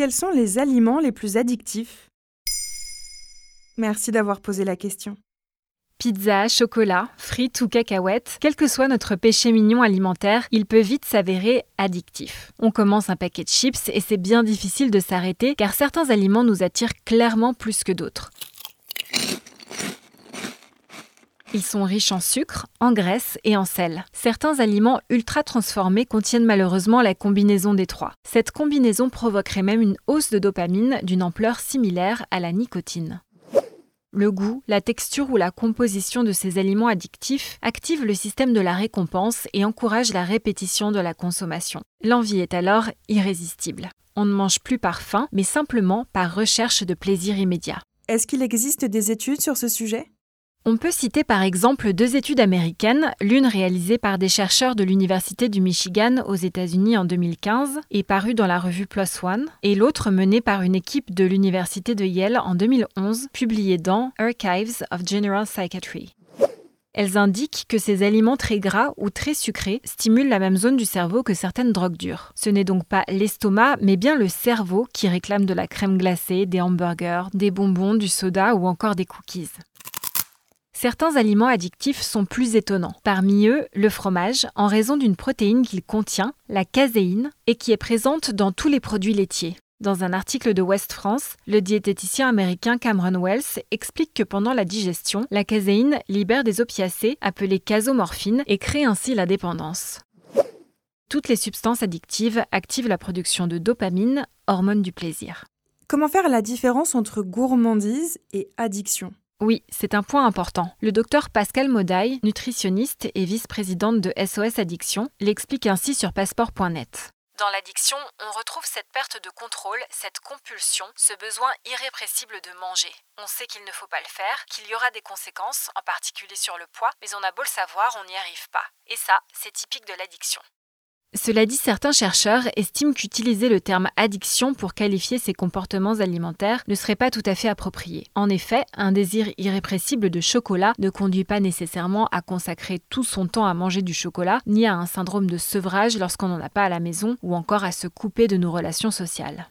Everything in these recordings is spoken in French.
Quels sont les aliments les plus addictifs? Merci d'avoir posé la question. Pizza, chocolat, frites ou cacahuètes, quel que soit notre péché mignon alimentaire, il peut vite s'avérer addictif. On commence un paquet de chips et c'est bien difficile de s'arrêter car certains aliments nous attirent clairement plus que d'autres. Ils sont riches en sucre, en graisse et en sel. Certains aliments ultra transformés contiennent malheureusement la combinaison des trois. Cette combinaison provoquerait même une hausse de dopamine d'une ampleur similaire à la nicotine. Le goût, la texture ou la composition de ces aliments addictifs activent le système de la récompense et encouragent la répétition de la consommation. L'envie est alors irrésistible. On ne mange plus par faim, mais simplement par recherche de plaisir immédiat. Est-ce qu'il existe des études sur ce sujet? On peut citer par exemple deux études américaines, l'une réalisée par des chercheurs de l'Université du Michigan aux États-Unis en 2015 et parue dans la revue PLOS ONE, et l'autre menée par une équipe de l'Université de Yale en 2011, publiée dans Archives of General Psychiatry. Elles indiquent que ces aliments très gras ou très sucrés stimulent la même zone du cerveau que certaines drogues dures. Ce n'est donc pas l'estomac, mais bien le cerveau qui réclame de la crème glacée, des hamburgers, des bonbons, du soda ou encore des cookies. Certains aliments addictifs sont plus étonnants. Parmi eux, le fromage, en raison d'une protéine qu'il contient, la caséine, et qui est présente dans tous les produits laitiers. Dans un article de West France, le diététicien américain Cameron Wells explique que pendant la digestion, la caséine libère des opiacés appelés casomorphines et crée ainsi la dépendance. Toutes les substances addictives activent la production de dopamine, hormone du plaisir. Comment faire la différence entre gourmandise et addiction? Oui, c'est un point important. Le docteur Pascal Modaille, nutritionniste et vice-présidente de SOS Addiction, l'explique ainsi sur passeport.net. Dans l'addiction, on retrouve cette perte de contrôle, cette compulsion, ce besoin irrépressible de manger. On sait qu'il ne faut pas le faire, qu'il y aura des conséquences, en particulier sur le poids, mais on a beau le savoir, on n'y arrive pas. Et ça, c'est typique de l'addiction. Cela dit, certains chercheurs estiment qu'utiliser le terme addiction pour qualifier ces comportements alimentaires ne serait pas tout à fait approprié. En effet, un désir irrépressible de chocolat ne conduit pas nécessairement à consacrer tout son temps à manger du chocolat, ni à un syndrome de sevrage lorsqu'on n'en a pas à la maison, ou encore à se couper de nos relations sociales.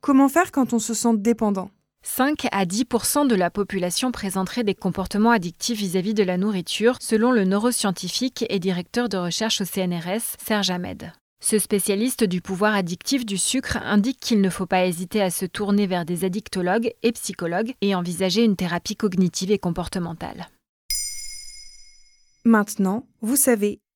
Comment faire quand on se sent dépendant? 5 à 10% de la population présenterait des comportements addictifs vis-à-vis de la nourriture, selon le neuroscientifique et directeur de recherche au CNRS, Serge Ahmed. Ce spécialiste du pouvoir addictif du sucre indique qu'il ne faut pas hésiter à se tourner vers des addictologues et psychologues et envisager une thérapie cognitive et comportementale. Maintenant, vous savez,